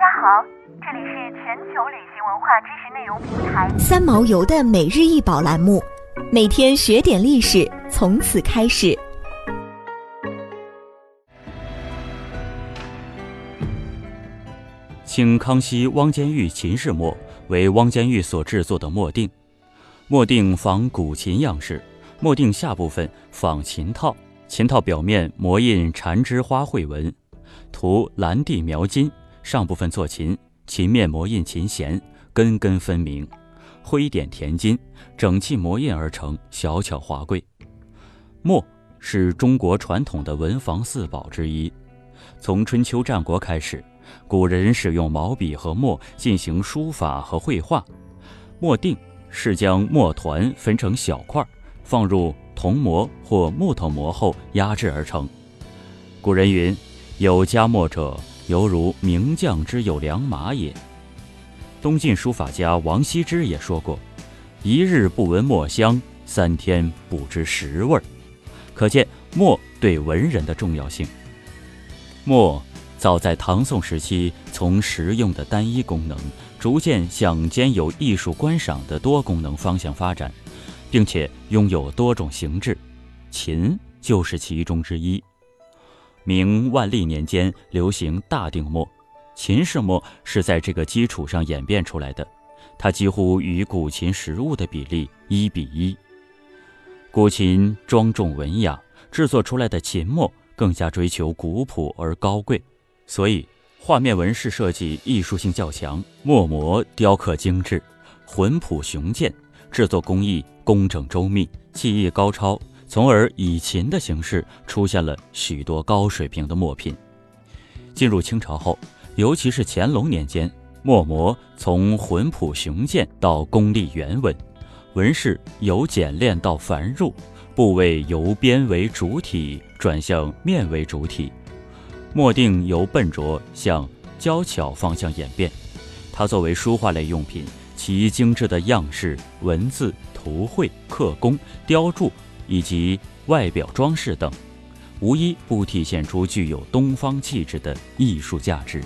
家好，这里是全球旅行文化知识内容平台三毛游的每日一宝栏目，每天学点历史，从此开始。清康熙汪监狱秦氏墨为汪监狱所制作的墨锭，墨锭仿古琴样式，墨锭下部分仿琴套，琴套表面磨印缠枝花卉纹，涂蓝地描金，上部分做琴，琴面磨印琴弦，根根分明，灰点填金，整器磨印而成，小巧华贵。墨是中国传统的文房四宝之一，从春秋战国开始。古人使用毛笔和墨进行书法和绘画，墨定是将墨团分成小块，放入铜模或木头模后压制而成。古人云：“有加墨者，犹如名将之有良马也。”东晋书法家王羲之也说过：“一日不闻墨香，三天不知食味。”可见墨对文人的重要性。墨。早在唐宋时期，从实用的单一功能，逐渐向兼有艺术观赏的多功能方向发展，并且拥有多种形制，秦就是其中之一。明万历年间流行大定墨，秦式墨是在这个基础上演变出来的，它几乎与古琴实物的比例一比一。古琴庄重文雅，制作出来的秦墨更加追求古朴而高贵。所以，画面纹饰设计艺术性较强，墨模雕刻精致，浑朴雄健，制作工艺工整周密，技艺高超，从而以秦的形式出现了许多高水平的墨品。进入清朝后，尤其是乾隆年间，墨模从浑朴雄健到功力圆稳，纹饰由简练到繁缛，部位由边为主体转向面为主体。墨定由笨拙向娇巧方向演变，它作为书画类用品，其精致的样式、文字、图绘、刻工、雕铸以及外表装饰等，无一不体现出具有东方气质的艺术价值。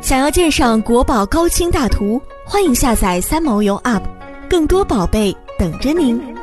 想要鉴赏国宝高清大图，欢迎下载三毛游 App，更多宝贝等着您。